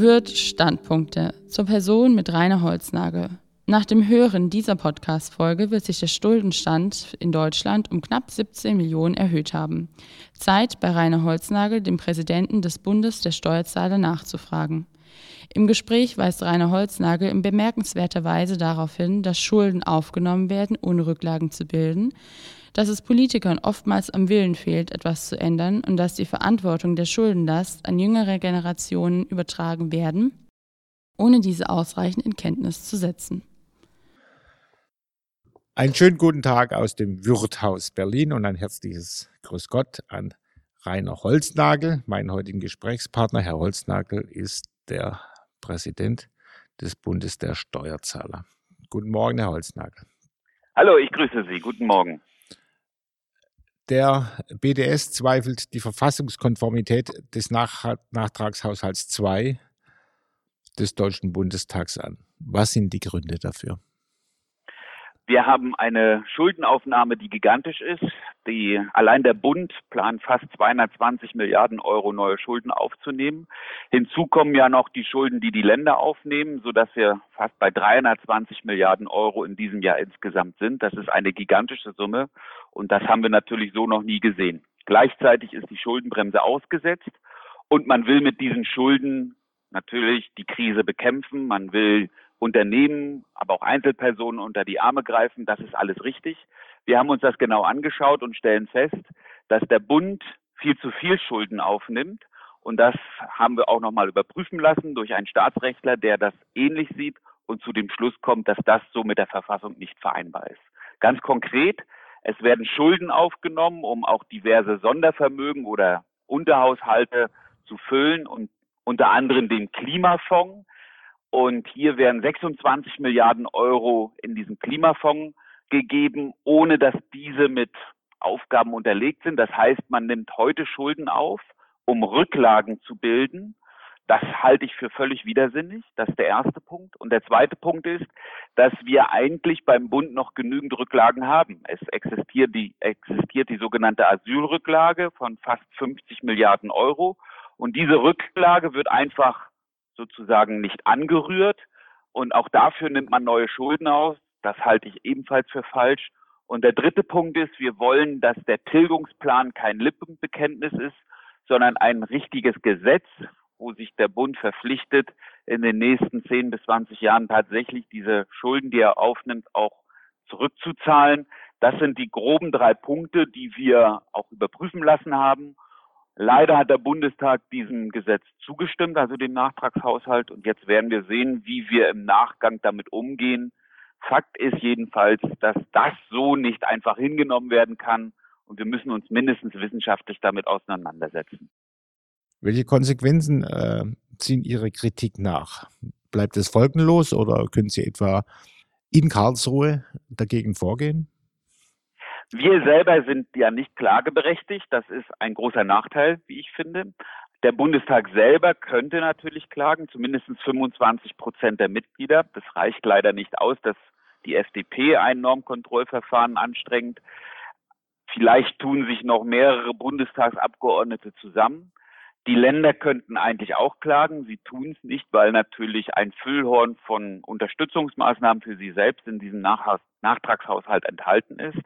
Wird Standpunkte zur Person mit Rainer Holznagel. Nach dem Hören dieser Podcast-Folge wird sich der Schuldenstand in Deutschland um knapp 17 Millionen erhöht haben. Zeit, bei Rainer Holznagel, dem Präsidenten des Bundes der Steuerzahler, nachzufragen. Im Gespräch weist Rainer Holznagel in bemerkenswerter Weise darauf hin, dass Schulden aufgenommen werden, ohne Rücklagen zu bilden, dass es Politikern oftmals am Willen fehlt, etwas zu ändern und dass die Verantwortung der Schuldenlast an jüngere Generationen übertragen werden, ohne diese ausreichend in Kenntnis zu setzen. Einen schönen guten Tag aus dem Wirthaus Berlin und ein herzliches Grüß Gott an Rainer Holznagel. Mein heutigen Gesprächspartner, Herr Holznagel, ist der Präsident des Bundes der Steuerzahler. Guten Morgen, Herr Holznagel. Hallo, ich grüße Sie. Guten Morgen. Der BDS zweifelt die Verfassungskonformität des Nach Nachtragshaushalts 2 des Deutschen Bundestags an. Was sind die Gründe dafür? Wir haben eine Schuldenaufnahme, die gigantisch ist. Die, allein der Bund plant fast 220 Milliarden Euro neue Schulden aufzunehmen. Hinzu kommen ja noch die Schulden, die die Länder aufnehmen, sodass wir fast bei 320 Milliarden Euro in diesem Jahr insgesamt sind. Das ist eine gigantische Summe und das haben wir natürlich so noch nie gesehen. Gleichzeitig ist die Schuldenbremse ausgesetzt und man will mit diesen Schulden natürlich die Krise bekämpfen. Man will Unternehmen, aber auch Einzelpersonen unter die Arme greifen. Das ist alles richtig. Wir haben uns das genau angeschaut und stellen fest, dass der Bund viel zu viel Schulden aufnimmt. Und das haben wir auch nochmal überprüfen lassen durch einen Staatsrechtler, der das ähnlich sieht und zu dem Schluss kommt, dass das so mit der Verfassung nicht vereinbar ist. Ganz konkret, es werden Schulden aufgenommen, um auch diverse Sondervermögen oder Unterhaushalte zu füllen und unter anderem den Klimafonds. Und hier werden 26 Milliarden Euro in diesen Klimafonds gegeben, ohne dass diese mit Aufgaben unterlegt sind. Das heißt, man nimmt heute Schulden auf, um Rücklagen zu bilden. Das halte ich für völlig widersinnig. Das ist der erste Punkt. Und der zweite Punkt ist, dass wir eigentlich beim Bund noch genügend Rücklagen haben. Es existiert die, existiert die sogenannte Asylrücklage von fast 50 Milliarden Euro. Und diese Rücklage wird einfach sozusagen nicht angerührt. Und auch dafür nimmt man neue Schulden aus. Das halte ich ebenfalls für falsch. Und der dritte Punkt ist, wir wollen, dass der Tilgungsplan kein Lippenbekenntnis ist, sondern ein richtiges Gesetz, wo sich der Bund verpflichtet, in den nächsten 10 bis 20 Jahren tatsächlich diese Schulden, die er aufnimmt, auch zurückzuzahlen. Das sind die groben drei Punkte, die wir auch überprüfen lassen haben. Leider hat der Bundestag diesem Gesetz zugestimmt, also dem Nachtragshaushalt. Und jetzt werden wir sehen, wie wir im Nachgang damit umgehen. Fakt ist jedenfalls, dass das so nicht einfach hingenommen werden kann. Und wir müssen uns mindestens wissenschaftlich damit auseinandersetzen. Welche Konsequenzen äh, ziehen Ihre Kritik nach? Bleibt es folgenlos oder können Sie etwa in Karlsruhe dagegen vorgehen? Wir selber sind ja nicht klageberechtigt. Das ist ein großer Nachteil, wie ich finde. Der Bundestag selber könnte natürlich klagen, zumindest 25 Prozent der Mitglieder. Das reicht leider nicht aus, dass die FDP ein Normkontrollverfahren anstrengt. Vielleicht tun sich noch mehrere Bundestagsabgeordnete zusammen. Die Länder könnten eigentlich auch klagen. Sie tun es nicht, weil natürlich ein Füllhorn von Unterstützungsmaßnahmen für sie selbst in diesem Nachtragshaushalt enthalten ist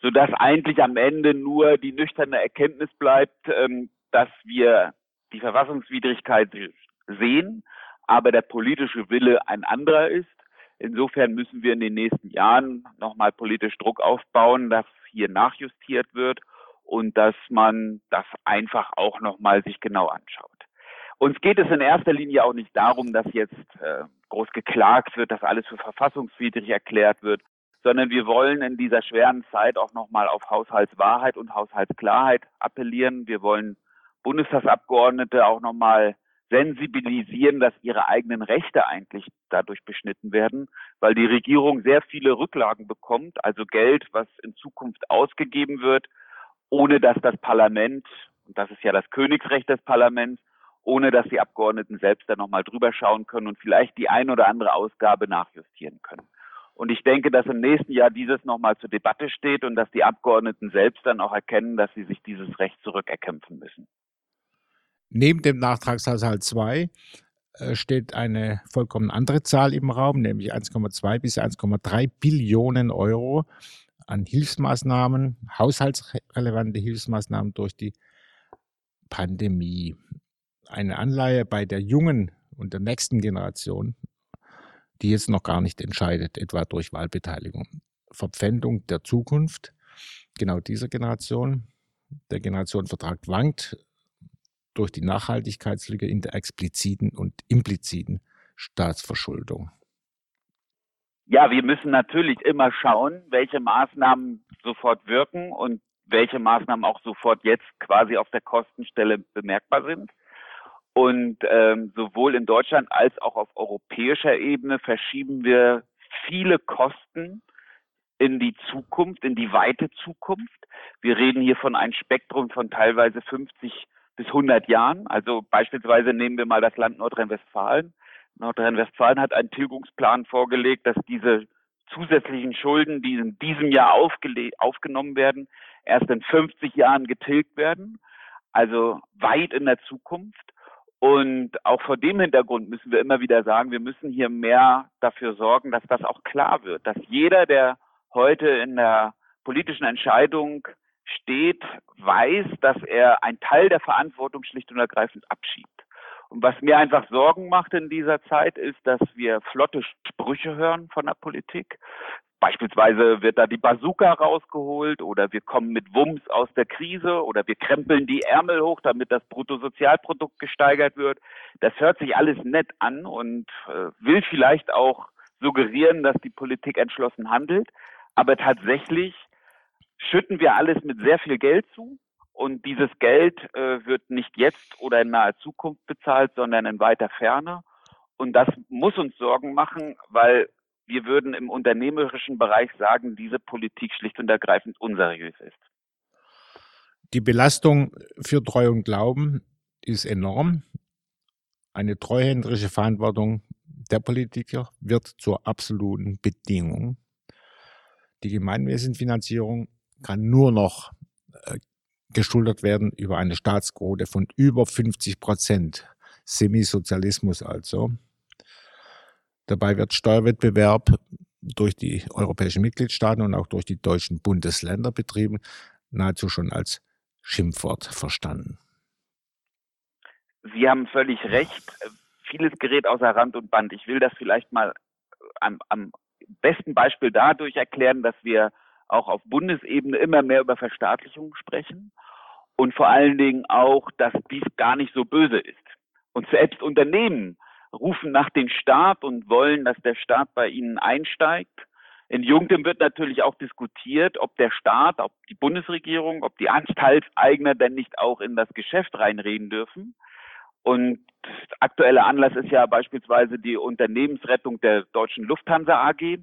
sodass eigentlich am Ende nur die nüchterne Erkenntnis bleibt, ähm, dass wir die Verfassungswidrigkeit sehen, aber der politische Wille ein anderer ist. Insofern müssen wir in den nächsten Jahren nochmal politisch Druck aufbauen, dass hier nachjustiert wird und dass man das einfach auch nochmal sich genau anschaut. Uns geht es in erster Linie auch nicht darum, dass jetzt äh, groß geklagt wird, dass alles für verfassungswidrig erklärt wird, sondern wir wollen in dieser schweren Zeit auch nochmal auf Haushaltswahrheit und Haushaltsklarheit appellieren. Wir wollen Bundestagsabgeordnete auch nochmal sensibilisieren, dass ihre eigenen Rechte eigentlich dadurch beschnitten werden, weil die Regierung sehr viele Rücklagen bekommt, also Geld, was in Zukunft ausgegeben wird, ohne dass das Parlament, und das ist ja das Königsrecht des Parlaments, ohne dass die Abgeordneten selbst da nochmal drüber schauen können und vielleicht die ein oder andere Ausgabe nachjustieren können. Und ich denke, dass im nächsten Jahr dieses nochmal zur Debatte steht und dass die Abgeordneten selbst dann auch erkennen, dass sie sich dieses Recht zurückerkämpfen müssen. Neben dem Nachtragshaushalt 2 äh, steht eine vollkommen andere Zahl im Raum, nämlich 1,2 bis 1,3 Billionen Euro an Hilfsmaßnahmen, haushaltsrelevante Hilfsmaßnahmen durch die Pandemie. Eine Anleihe bei der jungen und der nächsten Generation, die jetzt noch gar nicht entscheidet, etwa durch Wahlbeteiligung. Verpfändung der Zukunft, genau dieser Generation. Der Generationenvertrag wankt durch die Nachhaltigkeitslücke in der expliziten und impliziten Staatsverschuldung. Ja, wir müssen natürlich immer schauen, welche Maßnahmen sofort wirken und welche Maßnahmen auch sofort jetzt quasi auf der Kostenstelle bemerkbar sind. Und ähm, sowohl in Deutschland als auch auf europäischer Ebene verschieben wir viele Kosten in die Zukunft, in die weite Zukunft. Wir reden hier von einem Spektrum von teilweise 50 bis 100 Jahren. Also beispielsweise nehmen wir mal das Land Nordrhein-Westfalen. Nordrhein-Westfalen hat einen Tilgungsplan vorgelegt, dass diese zusätzlichen Schulden, die in diesem Jahr aufgenommen werden, erst in 50 Jahren getilgt werden. Also weit in der Zukunft. Und auch vor dem Hintergrund müssen wir immer wieder sagen, wir müssen hier mehr dafür sorgen, dass das auch klar wird, dass jeder, der heute in der politischen Entscheidung steht, weiß, dass er einen Teil der Verantwortung schlicht und ergreifend abschiebt. Und was mir einfach Sorgen macht in dieser Zeit, ist, dass wir flotte Sprüche hören von der Politik. Beispielsweise wird da die Bazooka rausgeholt oder wir kommen mit Wumms aus der Krise oder wir krempeln die Ärmel hoch, damit das Bruttosozialprodukt gesteigert wird. Das hört sich alles nett an und äh, will vielleicht auch suggerieren, dass die Politik entschlossen handelt. Aber tatsächlich schütten wir alles mit sehr viel Geld zu. Und dieses Geld äh, wird nicht jetzt oder in naher Zukunft bezahlt, sondern in weiter Ferne. Und das muss uns Sorgen machen, weil wir würden im unternehmerischen Bereich sagen, diese Politik schlicht und ergreifend unseriös ist. Die Belastung für Treu und Glauben ist enorm. Eine treuhänderische Verantwortung der Politiker wird zur absoluten Bedingung. Die Gemeinwesenfinanzierung kann nur noch geschultert werden über eine Staatsquote von über 50 Prozent. Semisozialismus also. Dabei wird Steuerwettbewerb durch die europäischen Mitgliedstaaten und auch durch die deutschen Bundesländer betrieben, nahezu schon als Schimpfwort verstanden. Sie haben völlig recht. Vieles gerät außer Rand und Band. Ich will das vielleicht mal am, am besten Beispiel dadurch erklären, dass wir auch auf Bundesebene immer mehr über Verstaatlichung sprechen und vor allen Dingen auch, dass dies gar nicht so böse ist. Und selbst Unternehmen rufen nach dem Staat und wollen, dass der Staat bei ihnen einsteigt. In Jungtem wird natürlich auch diskutiert, ob der Staat, ob die Bundesregierung, ob die Anteilseigner denn nicht auch in das Geschäft reinreden dürfen. Und aktueller Anlass ist ja beispielsweise die Unternehmensrettung der deutschen Lufthansa AG.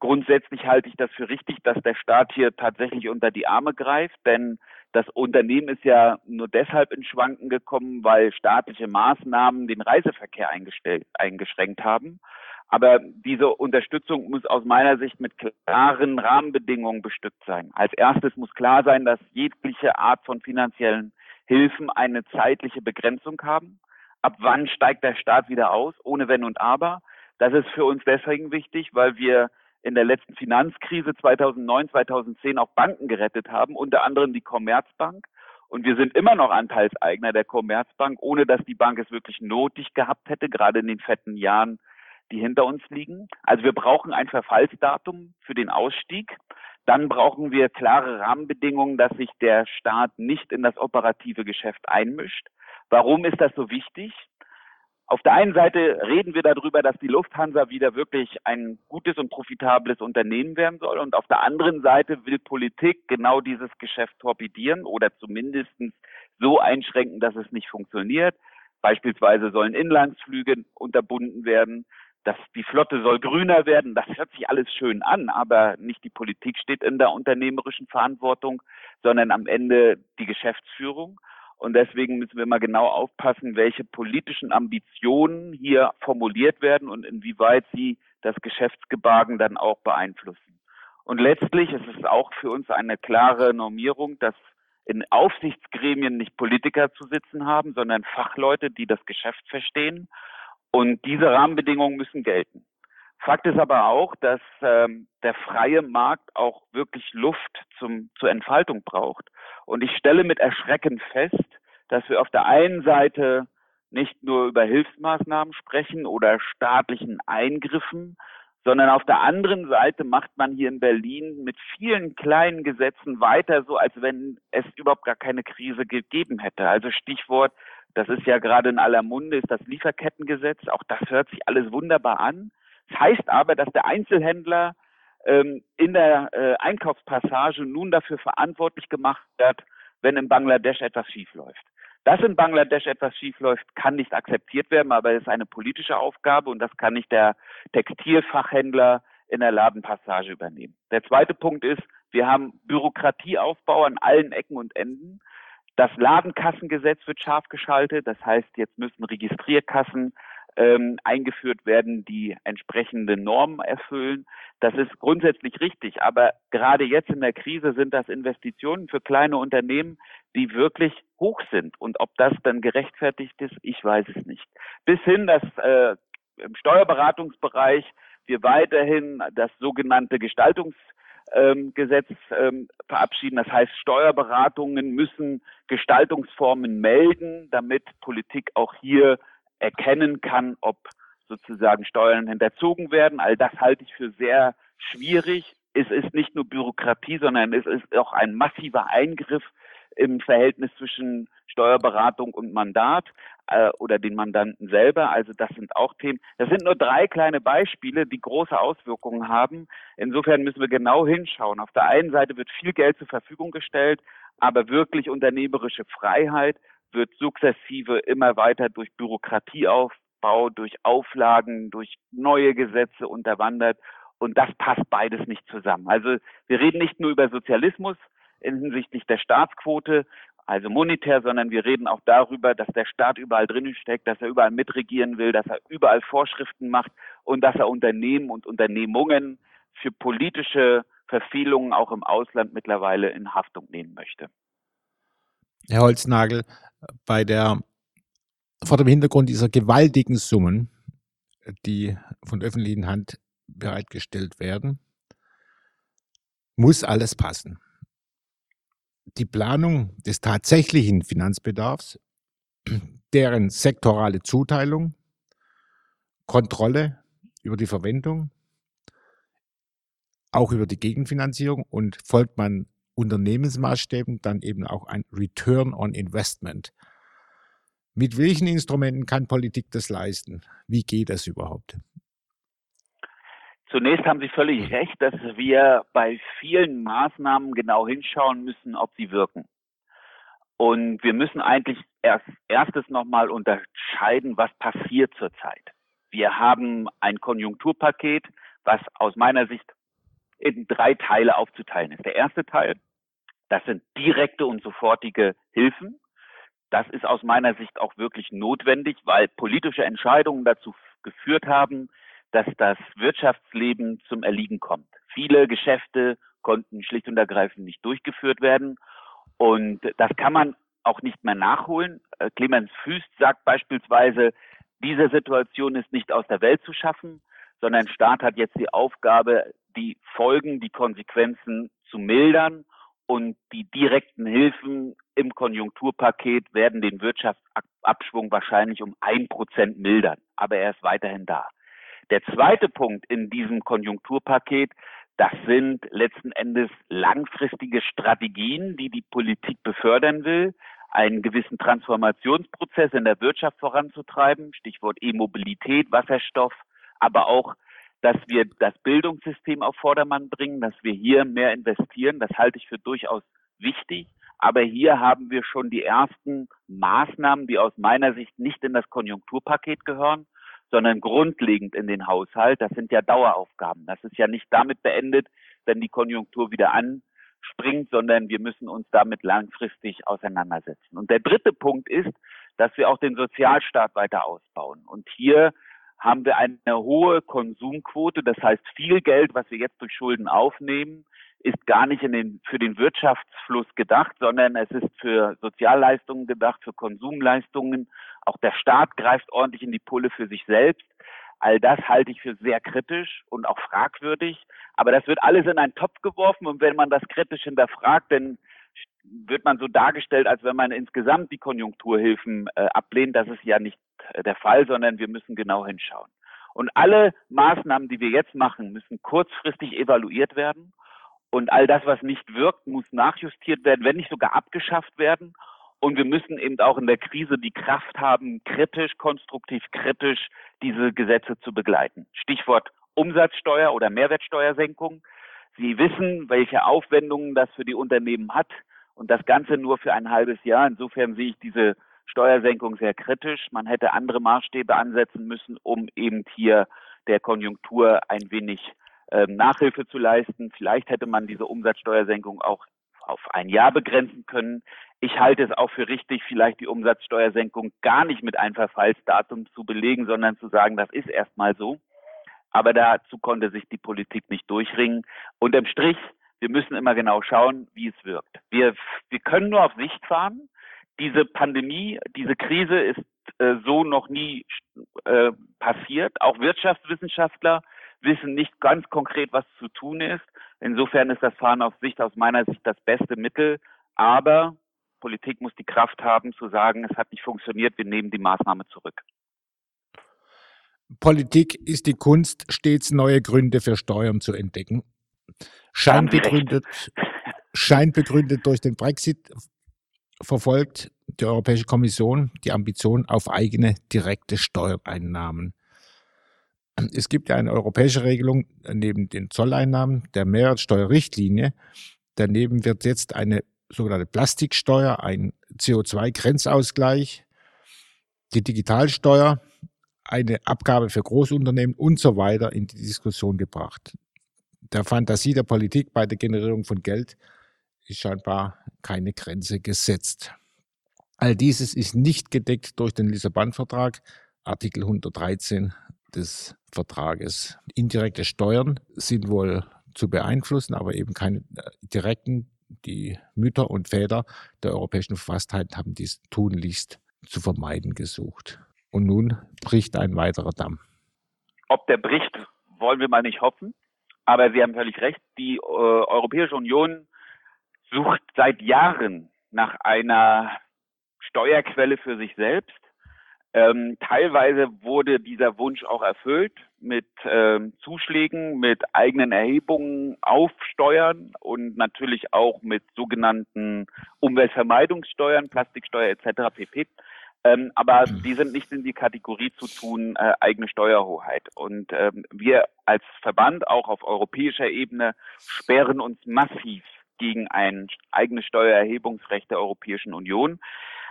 Grundsätzlich halte ich das für richtig, dass der Staat hier tatsächlich unter die Arme greift, denn das Unternehmen ist ja nur deshalb in Schwanken gekommen, weil staatliche Maßnahmen den Reiseverkehr eingeschränkt haben. Aber diese Unterstützung muss aus meiner Sicht mit klaren Rahmenbedingungen bestückt sein. Als erstes muss klar sein, dass jegliche Art von finanziellen Hilfen eine zeitliche Begrenzung haben. Ab wann steigt der Staat wieder aus, ohne Wenn und Aber? Das ist für uns deswegen wichtig, weil wir in der letzten Finanzkrise 2009, 2010 auch Banken gerettet haben, unter anderem die Commerzbank. Und wir sind immer noch Anteilseigner der Commerzbank, ohne dass die Bank es wirklich notig gehabt hätte, gerade in den fetten Jahren, die hinter uns liegen. Also wir brauchen ein Verfallsdatum für den Ausstieg. Dann brauchen wir klare Rahmenbedingungen, dass sich der Staat nicht in das operative Geschäft einmischt. Warum ist das so wichtig? Auf der einen Seite reden wir darüber, dass die Lufthansa wieder wirklich ein gutes und profitables Unternehmen werden soll. Und auf der anderen Seite will Politik genau dieses Geschäft torpedieren oder zumindest so einschränken, dass es nicht funktioniert. Beispielsweise sollen Inlandsflüge unterbunden werden. dass die Flotte soll grüner werden. Das hört sich alles schön an, aber nicht die Politik steht in der unternehmerischen Verantwortung, sondern am Ende die Geschäftsführung. Und deswegen müssen wir mal genau aufpassen, welche politischen Ambitionen hier formuliert werden und inwieweit sie das Geschäftsgebagen dann auch beeinflussen. Und letztlich ist es auch für uns eine klare Normierung, dass in Aufsichtsgremien nicht Politiker zu sitzen haben, sondern Fachleute, die das Geschäft verstehen. Und diese Rahmenbedingungen müssen gelten. Fakt ist aber auch, dass ähm, der freie Markt auch wirklich Luft zum, zur Entfaltung braucht. Und ich stelle mit Erschrecken fest, dass wir auf der einen Seite nicht nur über Hilfsmaßnahmen sprechen oder staatlichen Eingriffen, sondern auf der anderen Seite macht man hier in Berlin mit vielen kleinen Gesetzen weiter, so als wenn es überhaupt gar keine Krise gegeben hätte. Also Stichwort, das ist ja gerade in aller Munde, ist das Lieferkettengesetz. Auch das hört sich alles wunderbar an. Das heißt aber, dass der Einzelhändler in der äh, Einkaufspassage nun dafür verantwortlich gemacht wird, wenn in Bangladesch etwas schiefläuft. Dass in Bangladesch etwas schiefläuft, kann nicht akzeptiert werden, aber es ist eine politische Aufgabe und das kann nicht der Textilfachhändler in der Ladenpassage übernehmen. Der zweite Punkt ist, wir haben Bürokratieaufbau an allen Ecken und Enden. Das Ladenkassengesetz wird scharf geschaltet. Das heißt, jetzt müssen Registrierkassen ähm, eingeführt werden, die entsprechende Normen erfüllen. Das ist grundsätzlich richtig, aber gerade jetzt in der Krise sind das Investitionen für kleine Unternehmen, die wirklich hoch sind. Und ob das dann gerechtfertigt ist, ich weiß es nicht. Bis hin, dass äh, im Steuerberatungsbereich wir weiterhin das sogenannte Gestaltungs Gesetz ähm, verabschieden. Das heißt, Steuerberatungen müssen Gestaltungsformen melden, damit Politik auch hier erkennen kann, ob sozusagen Steuern hinterzogen werden. All das halte ich für sehr schwierig. Es ist nicht nur Bürokratie, sondern es ist auch ein massiver Eingriff im Verhältnis zwischen Steuerberatung und Mandat äh, oder den Mandanten selber. Also das sind auch Themen. Das sind nur drei kleine Beispiele, die große Auswirkungen haben. Insofern müssen wir genau hinschauen. Auf der einen Seite wird viel Geld zur Verfügung gestellt, aber wirklich unternehmerische Freiheit wird sukzessive immer weiter durch Bürokratieaufbau, durch Auflagen, durch neue Gesetze unterwandert. Und das passt beides nicht zusammen. Also wir reden nicht nur über Sozialismus hinsichtlich der Staatsquote, also monetär, sondern wir reden auch darüber, dass der Staat überall drinnen steckt, dass er überall mitregieren will, dass er überall Vorschriften macht und dass er Unternehmen und Unternehmungen für politische Verfehlungen auch im Ausland mittlerweile in Haftung nehmen möchte. Herr Holznagel, bei der, vor dem Hintergrund dieser gewaltigen Summen, die von der öffentlichen Hand bereitgestellt werden, muss alles passen. Die Planung des tatsächlichen Finanzbedarfs, deren sektorale Zuteilung, Kontrolle über die Verwendung, auch über die Gegenfinanzierung und folgt man Unternehmensmaßstäben dann eben auch ein Return on Investment. Mit welchen Instrumenten kann Politik das leisten? Wie geht das überhaupt? Zunächst haben Sie völlig recht, dass wir bei vielen Maßnahmen genau hinschauen müssen, ob sie wirken. Und wir müssen eigentlich erst erstes nochmal unterscheiden, was passiert zurzeit. Wir haben ein Konjunkturpaket, was aus meiner Sicht in drei Teile aufzuteilen ist. Der erste Teil, das sind direkte und sofortige Hilfen. Das ist aus meiner Sicht auch wirklich notwendig, weil politische Entscheidungen dazu geführt haben, dass das Wirtschaftsleben zum Erliegen kommt. Viele Geschäfte konnten schlicht und ergreifend nicht durchgeführt werden. Und das kann man auch nicht mehr nachholen. Äh, Clemens Füst sagt beispielsweise, diese Situation ist nicht aus der Welt zu schaffen, sondern Staat hat jetzt die Aufgabe, die Folgen, die Konsequenzen zu mildern. Und die direkten Hilfen im Konjunkturpaket werden den Wirtschaftsabschwung wahrscheinlich um ein Prozent mildern, aber er ist weiterhin da. Der zweite Punkt in diesem Konjunkturpaket, das sind letzten Endes langfristige Strategien, die die Politik befördern will, einen gewissen Transformationsprozess in der Wirtschaft voranzutreiben, Stichwort E-Mobilität, Wasserstoff, aber auch dass wir das Bildungssystem auf Vordermann bringen, dass wir hier mehr investieren. Das halte ich für durchaus wichtig. Aber hier haben wir schon die ersten Maßnahmen, die aus meiner Sicht nicht in das Konjunkturpaket gehören, sondern grundlegend in den Haushalt. Das sind ja Daueraufgaben. Das ist ja nicht damit beendet, wenn die Konjunktur wieder anspringt, sondern wir müssen uns damit langfristig auseinandersetzen. Und der dritte Punkt ist, dass wir auch den Sozialstaat weiter ausbauen. Und hier haben wir eine hohe Konsumquote. Das heißt, viel Geld, was wir jetzt durch Schulden aufnehmen, ist gar nicht den, für den Wirtschaftsfluss gedacht, sondern es ist für Sozialleistungen gedacht, für Konsumleistungen. Auch der Staat greift ordentlich in die Pulle für sich selbst. All das halte ich für sehr kritisch und auch fragwürdig. Aber das wird alles in einen Topf geworfen und wenn man das kritisch hinterfragt, dann wird man so dargestellt, als wenn man insgesamt die Konjunkturhilfen äh, ablehnt. Das ist ja nicht äh, der Fall, sondern wir müssen genau hinschauen. Und alle Maßnahmen, die wir jetzt machen, müssen kurzfristig evaluiert werden. Und all das, was nicht wirkt, muss nachjustiert werden, wenn nicht sogar abgeschafft werden. Und wir müssen eben auch in der Krise die Kraft haben, kritisch, konstruktiv kritisch diese Gesetze zu begleiten. Stichwort Umsatzsteuer oder Mehrwertsteuersenkung. Sie wissen, welche Aufwendungen das für die Unternehmen hat und das Ganze nur für ein halbes Jahr. Insofern sehe ich diese Steuersenkung sehr kritisch. Man hätte andere Maßstäbe ansetzen müssen, um eben hier der Konjunktur ein wenig äh, Nachhilfe zu leisten. Vielleicht hätte man diese Umsatzsteuersenkung auch auf ein Jahr begrenzen können. Ich halte es auch für richtig, vielleicht die Umsatzsteuersenkung gar nicht mit einem Verfallsdatum zu belegen, sondern zu sagen, das ist erstmal so. Aber dazu konnte sich die Politik nicht durchringen. Und im Strich, wir müssen immer genau schauen, wie es wirkt. Wir, wir können nur auf Sicht fahren. Diese Pandemie, diese Krise ist äh, so noch nie äh, passiert. Auch Wirtschaftswissenschaftler wissen nicht ganz konkret, was zu tun ist. Insofern ist das Fahren auf Sicht aus meiner Sicht das beste Mittel. Aber Politik muss die Kraft haben zu sagen, es hat nicht funktioniert, wir nehmen die Maßnahme zurück. Politik ist die Kunst, stets neue Gründe für Steuern zu entdecken. Schein begründet, schein begründet durch den Brexit verfolgt die Europäische Kommission die Ambition auf eigene direkte Steuereinnahmen. Es gibt ja eine europäische Regelung neben den Zolleinnahmen der Mehrwertsteuerrichtlinie. Daneben wird jetzt eine sogenannte Plastiksteuer, ein CO2-Grenzausgleich, die Digitalsteuer, eine Abgabe für Großunternehmen und so weiter in die Diskussion gebracht. Der Fantasie der Politik bei der Generierung von Geld ist scheinbar keine Grenze gesetzt. All dieses ist nicht gedeckt durch den Lissabon-Vertrag, Artikel 113 des Vertrages. Indirekte Steuern sind wohl zu beeinflussen, aber eben keine äh, direkten. Die Mütter und Väter der europäischen Verfasstheit haben dies tunlichst zu vermeiden gesucht. Und nun bricht ein weiterer Damm. Ob der bricht, wollen wir mal nicht hoffen. Aber Sie haben völlig recht. Die äh, Europäische Union sucht seit Jahren nach einer Steuerquelle für sich selbst. Ähm, teilweise wurde dieser Wunsch auch erfüllt mit ähm, Zuschlägen, mit eigenen Erhebungen auf Steuern und natürlich auch mit sogenannten Umweltvermeidungssteuern, Plastiksteuer etc. pp. Ähm, aber mhm. die sind nicht in die Kategorie zu tun, äh, eigene Steuerhoheit. Und ähm, wir als Verband auch auf europäischer Ebene sperren uns massiv gegen ein eigenes Steuererhebungsrecht der Europäischen Union.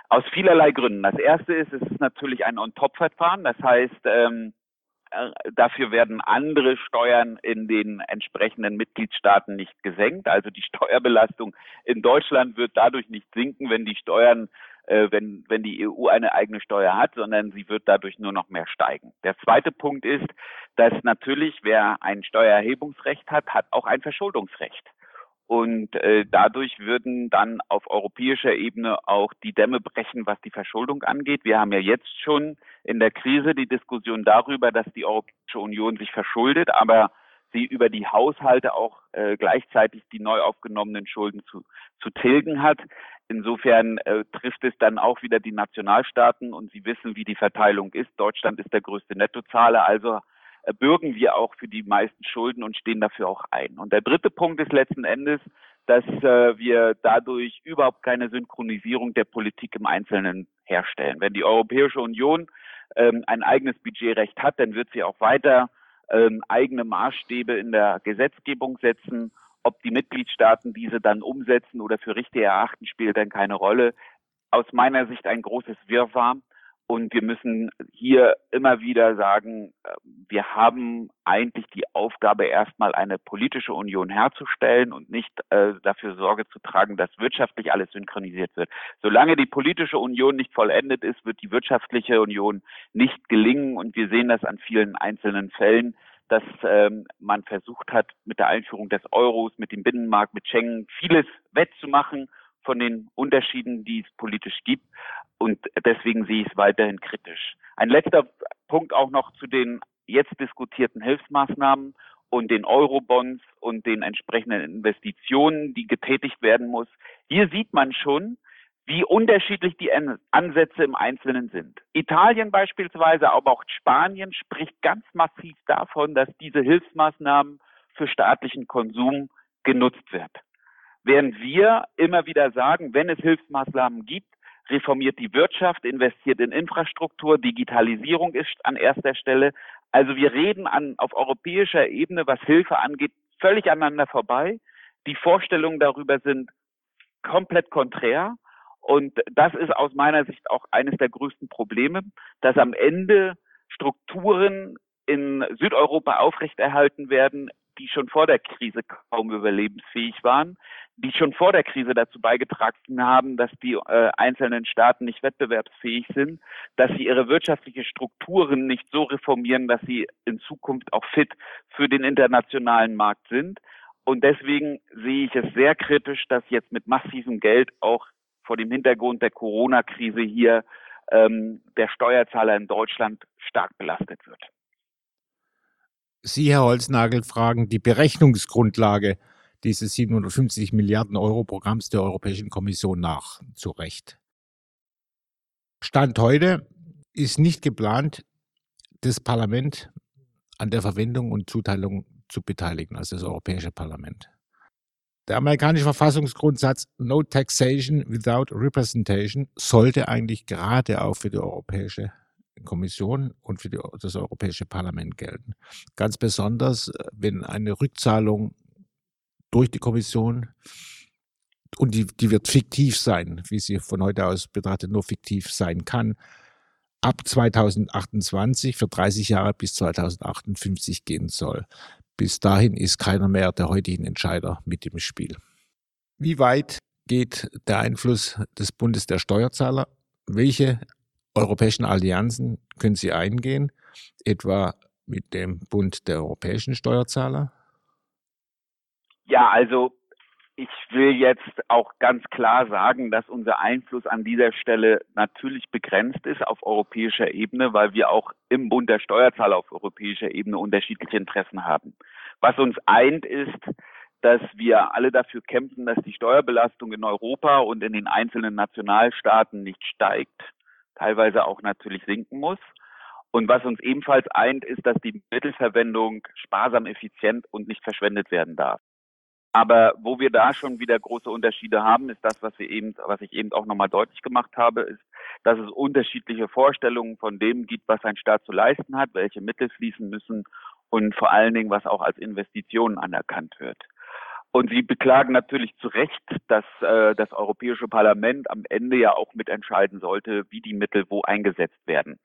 Aus vielerlei Gründen. Das erste ist, es ist natürlich ein On-Top-Verfahren. Das heißt, ähm, äh, dafür werden andere Steuern in den entsprechenden Mitgliedstaaten nicht gesenkt. Also die Steuerbelastung in Deutschland wird dadurch nicht sinken, wenn die Steuern, äh, wenn, wenn die EU eine eigene Steuer hat, sondern sie wird dadurch nur noch mehr steigen. Der zweite Punkt ist, dass natürlich wer ein Steuererhebungsrecht hat, hat auch ein Verschuldungsrecht. Und äh, dadurch würden dann auf europäischer Ebene auch die Dämme brechen, was die Verschuldung angeht. Wir haben ja jetzt schon in der Krise die Diskussion darüber, dass die Europäische Union sich verschuldet, aber sie über die Haushalte auch äh, gleichzeitig die neu aufgenommenen Schulden zu, zu tilgen hat. Insofern äh, trifft es dann auch wieder die Nationalstaaten und sie wissen, wie die Verteilung ist. Deutschland ist der größte Nettozahler, also bürgen wir auch für die meisten Schulden und stehen dafür auch ein. Und der dritte Punkt ist letzten Endes, dass äh, wir dadurch überhaupt keine Synchronisierung der Politik im Einzelnen herstellen. Wenn die Europäische Union ähm, ein eigenes Budgetrecht hat, dann wird sie auch weiter ähm, eigene Maßstäbe in der Gesetzgebung setzen. Ob die Mitgliedstaaten diese dann umsetzen oder für richtig erachten, spielt dann keine Rolle. Aus meiner Sicht ein großes Wirrwarr. Und wir müssen hier immer wieder sagen, äh, wir haben eigentlich die Aufgabe, erstmal eine politische Union herzustellen und nicht äh, dafür Sorge zu tragen, dass wirtschaftlich alles synchronisiert wird. Solange die politische Union nicht vollendet ist, wird die wirtschaftliche Union nicht gelingen. Und wir sehen das an vielen einzelnen Fällen, dass ähm, man versucht hat, mit der Einführung des Euros, mit dem Binnenmarkt, mit Schengen vieles wettzumachen von den Unterschieden, die es politisch gibt. Und deswegen sehe ich es weiterhin kritisch. Ein letzter Punkt auch noch zu den jetzt diskutierten Hilfsmaßnahmen und den Eurobonds und den entsprechenden Investitionen, die getätigt werden muss. Hier sieht man schon, wie unterschiedlich die Ansätze im Einzelnen sind. Italien beispielsweise, aber auch Spanien spricht ganz massiv davon, dass diese Hilfsmaßnahmen für staatlichen Konsum genutzt wird. Während wir immer wieder sagen, wenn es Hilfsmaßnahmen gibt, reformiert die Wirtschaft, investiert in Infrastruktur, Digitalisierung ist an erster Stelle. Also wir reden an, auf europäischer Ebene, was Hilfe angeht, völlig aneinander vorbei. Die Vorstellungen darüber sind komplett konträr. Und das ist aus meiner Sicht auch eines der größten Probleme, dass am Ende Strukturen in Südeuropa aufrechterhalten werden, die schon vor der Krise kaum überlebensfähig waren, die schon vor der Krise dazu beigetragen haben, dass die äh, einzelnen Staaten nicht wettbewerbsfähig sind, dass sie ihre wirtschaftlichen Strukturen nicht so reformieren, dass sie in Zukunft auch fit für den internationalen Markt sind. Und deswegen sehe ich es sehr kritisch, dass jetzt mit massivem Geld auch vor dem Hintergrund der Corona-Krise hier ähm, der Steuerzahler in Deutschland stark belastet wird. Sie, Herr Holznagel, fragen die Berechnungsgrundlage dieses 750 Milliarden Euro Programms der Europäischen Kommission nach, zu Recht. Stand heute ist nicht geplant, das Parlament an der Verwendung und Zuteilung zu beteiligen, also das Europäische Parlament. Der amerikanische Verfassungsgrundsatz No Taxation without Representation sollte eigentlich gerade auch für die Europäische Kommission und für die, das Europäische Parlament gelten. Ganz besonders, äh, wenn eine Rückzahlung durch die Kommission und die, die wird fiktiv sein, wie sie von heute aus betrachtet nur fiktiv sein kann, ab 2028 für 30 Jahre bis 2058 gehen soll. Bis dahin ist keiner mehr der heutigen Entscheider mit im Spiel. Wie weit geht der Einfluss des Bundes der Steuerzahler? Welche europäischen Allianzen können Sie eingehen? Etwa mit dem Bund der europäischen Steuerzahler? Ja, also ich will jetzt auch ganz klar sagen, dass unser Einfluss an dieser Stelle natürlich begrenzt ist auf europäischer Ebene, weil wir auch im Bund der Steuerzahler auf europäischer Ebene unterschiedliche Interessen haben. Was uns eint, ist, dass wir alle dafür kämpfen, dass die Steuerbelastung in Europa und in den einzelnen Nationalstaaten nicht steigt, teilweise auch natürlich sinken muss. Und was uns ebenfalls eint, ist, dass die Mittelverwendung sparsam, effizient und nicht verschwendet werden darf. Aber wo wir da schon wieder große Unterschiede haben, ist das, was wir eben, was ich eben auch nochmal deutlich gemacht habe, ist, dass es unterschiedliche Vorstellungen von dem gibt, was ein Staat zu leisten hat, welche Mittel fließen müssen und vor allen Dingen, was auch als Investitionen anerkannt wird. Und Sie beklagen natürlich zu Recht, dass äh, das Europäische Parlament am Ende ja auch mitentscheiden sollte, wie die Mittel wo eingesetzt werden.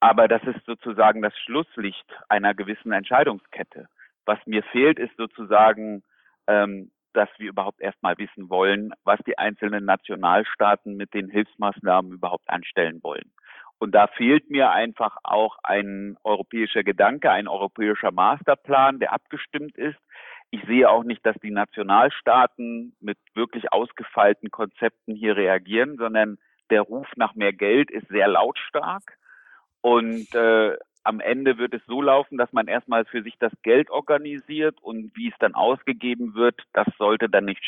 Aber das ist sozusagen das Schlusslicht einer gewissen Entscheidungskette. Was mir fehlt, ist sozusagen ähm, dass wir überhaupt erstmal wissen wollen, was die einzelnen Nationalstaaten mit den Hilfsmaßnahmen überhaupt anstellen wollen. Und da fehlt mir einfach auch ein europäischer Gedanke, ein europäischer Masterplan, der abgestimmt ist. Ich sehe auch nicht, dass die Nationalstaaten mit wirklich ausgefeilten Konzepten hier reagieren, sondern der Ruf nach mehr Geld ist sehr lautstark. Und äh, am Ende wird es so laufen, dass man erstmal für sich das Geld organisiert und wie es dann ausgegeben wird, das sollte dann nicht,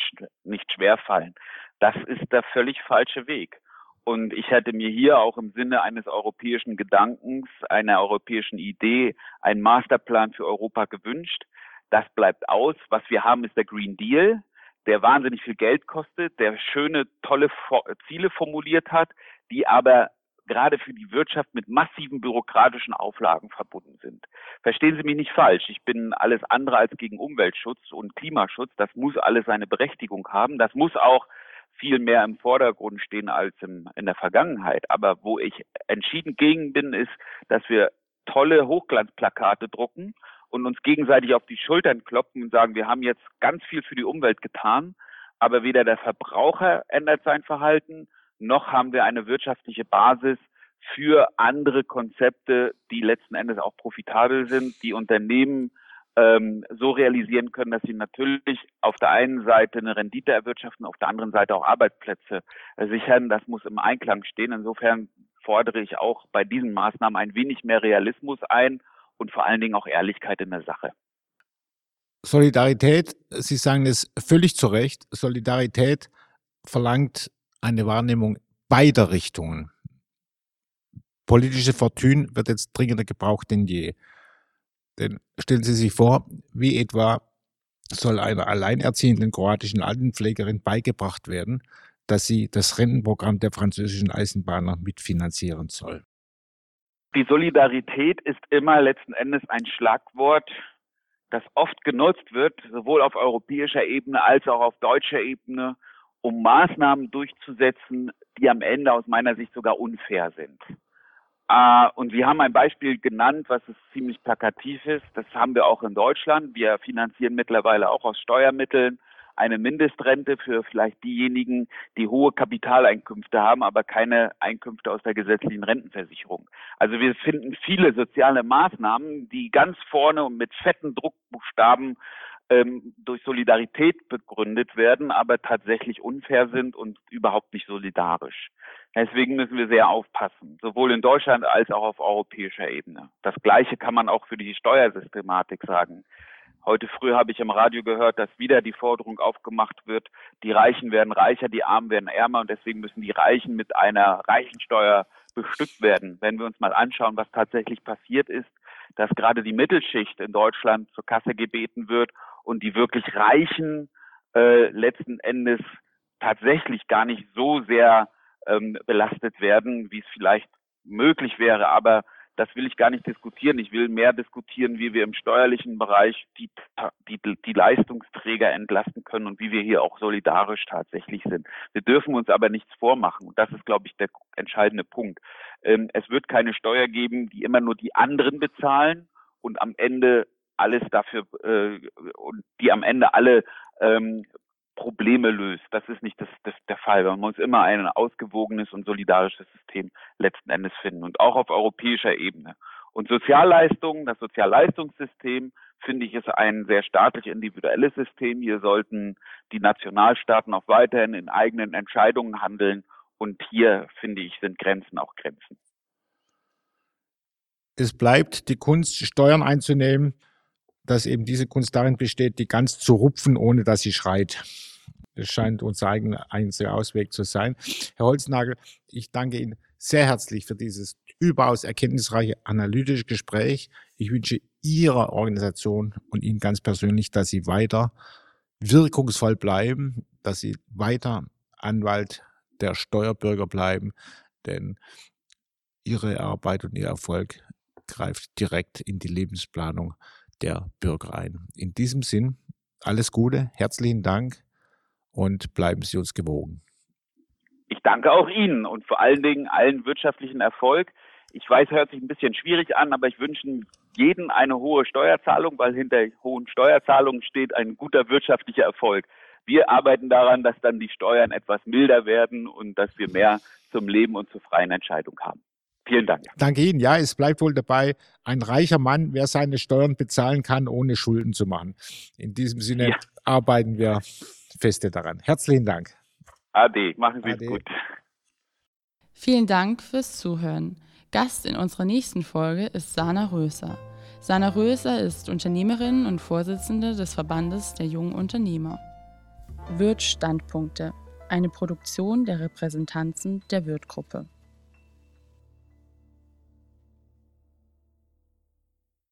nicht schwer fallen. Das ist der völlig falsche Weg. Und ich hätte mir hier auch im Sinne eines europäischen Gedankens, einer europäischen Idee, einen Masterplan für Europa gewünscht. Das bleibt aus. Was wir haben, ist der Green Deal, der wahnsinnig viel Geld kostet, der schöne, tolle Ziele formuliert hat, die aber gerade für die Wirtschaft mit massiven bürokratischen Auflagen verbunden sind. Verstehen Sie mich nicht falsch. Ich bin alles andere als gegen Umweltschutz und Klimaschutz. Das muss alles seine Berechtigung haben. Das muss auch viel mehr im Vordergrund stehen als im, in der Vergangenheit. Aber wo ich entschieden gegen bin, ist, dass wir tolle Hochglanzplakate drucken und uns gegenseitig auf die Schultern kloppen und sagen, wir haben jetzt ganz viel für die Umwelt getan, aber weder der Verbraucher ändert sein Verhalten, noch haben wir eine wirtschaftliche Basis für andere Konzepte, die letzten Endes auch profitabel sind, die Unternehmen ähm, so realisieren können, dass sie natürlich auf der einen Seite eine Rendite erwirtschaften, auf der anderen Seite auch Arbeitsplätze sichern. Das muss im Einklang stehen. Insofern fordere ich auch bei diesen Maßnahmen ein wenig mehr Realismus ein und vor allen Dingen auch Ehrlichkeit in der Sache. Solidarität, Sie sagen es völlig zu Recht, Solidarität verlangt eine Wahrnehmung beider Richtungen. Politische Fortune wird jetzt dringender gebraucht denn je. Denn stellen Sie sich vor, wie etwa soll einer alleinerziehenden kroatischen Altenpflegerin beigebracht werden, dass sie das Rentenprogramm der französischen Eisenbahner mitfinanzieren soll. Die Solidarität ist immer letzten Endes ein Schlagwort, das oft genutzt wird, sowohl auf europäischer Ebene als auch auf deutscher Ebene, um Maßnahmen durchzusetzen, die am Ende aus meiner Sicht sogar unfair sind. Äh, und wir haben ein Beispiel genannt, was es ziemlich plakativ ist. Das haben wir auch in Deutschland. Wir finanzieren mittlerweile auch aus Steuermitteln eine Mindestrente für vielleicht diejenigen, die hohe Kapitaleinkünfte haben, aber keine Einkünfte aus der gesetzlichen Rentenversicherung. Also wir finden viele soziale Maßnahmen, die ganz vorne und mit fetten Druckbuchstaben ähm, durch Solidarität begründet werden, aber tatsächlich unfair sind und überhaupt nicht solidarisch. Deswegen müssen wir sehr aufpassen, sowohl in Deutschland als auch auf europäischer Ebene. Das Gleiche kann man auch für die Steuersystematik sagen. Heute früh habe ich im Radio gehört, dass wieder die Forderung aufgemacht wird, die Reichen werden reicher, die Armen werden ärmer und deswegen müssen die Reichen mit einer Reichensteuer bestückt werden. Wenn wir uns mal anschauen, was tatsächlich passiert ist, dass gerade die Mittelschicht in Deutschland zur Kasse gebeten wird und die wirklich Reichen äh, letzten Endes tatsächlich gar nicht so sehr ähm, belastet werden, wie es vielleicht möglich wäre. Aber das will ich gar nicht diskutieren. Ich will mehr diskutieren, wie wir im steuerlichen Bereich die, die, die Leistungsträger entlasten können und wie wir hier auch solidarisch tatsächlich sind. Wir dürfen uns aber nichts vormachen. Und das ist, glaube ich, der entscheidende Punkt. Ähm, es wird keine Steuer geben, die immer nur die anderen bezahlen und am Ende alles dafür äh, und die am Ende alle ähm, Probleme löst. Das ist nicht das, das der Fall. Man muss immer ein ausgewogenes und solidarisches System letzten Endes finden und auch auf europäischer Ebene. Und Sozialleistungen, das Sozialleistungssystem, finde ich, ist ein sehr staatlich individuelles System. Hier sollten die Nationalstaaten auch weiterhin in eigenen Entscheidungen handeln. Und hier, finde ich, sind Grenzen auch Grenzen. Es bleibt die Kunst, Steuern einzunehmen, dass eben diese Kunst darin besteht, die ganz zu rupfen, ohne dass sie schreit. Das scheint unser eigener einziger Ausweg zu sein. Herr Holznagel, ich danke Ihnen sehr herzlich für dieses überaus erkenntnisreiche analytische Gespräch. Ich wünsche Ihrer Organisation und Ihnen ganz persönlich, dass Sie weiter wirkungsvoll bleiben, dass Sie weiter Anwalt der Steuerbürger bleiben, denn Ihre Arbeit und Ihr Erfolg greift direkt in die Lebensplanung der Bürger ein. In diesem Sinn, alles Gute, herzlichen Dank und bleiben Sie uns gewogen. Ich danke auch Ihnen und vor allen Dingen allen wirtschaftlichen Erfolg. Ich weiß, hört sich ein bisschen schwierig an, aber ich wünsche jedem eine hohe Steuerzahlung, weil hinter hohen Steuerzahlungen steht ein guter wirtschaftlicher Erfolg. Wir arbeiten daran, dass dann die Steuern etwas milder werden und dass wir mehr zum Leben und zur freien Entscheidung haben. Vielen Dank. Danke Ihnen. Ja, es bleibt wohl dabei, ein reicher Mann, wer seine Steuern bezahlen kann, ohne Schulden zu machen. In diesem Sinne ja. arbeiten wir feste daran. Herzlichen Dank. Ade, machen Sie es gut. Vielen Dank fürs Zuhören. Gast in unserer nächsten Folge ist Sana Röser. Sana Röser ist Unternehmerin und Vorsitzende des Verbandes der jungen Unternehmer. Wirt Standpunkte, eine Produktion der Repräsentanzen der Wirt-Gruppe.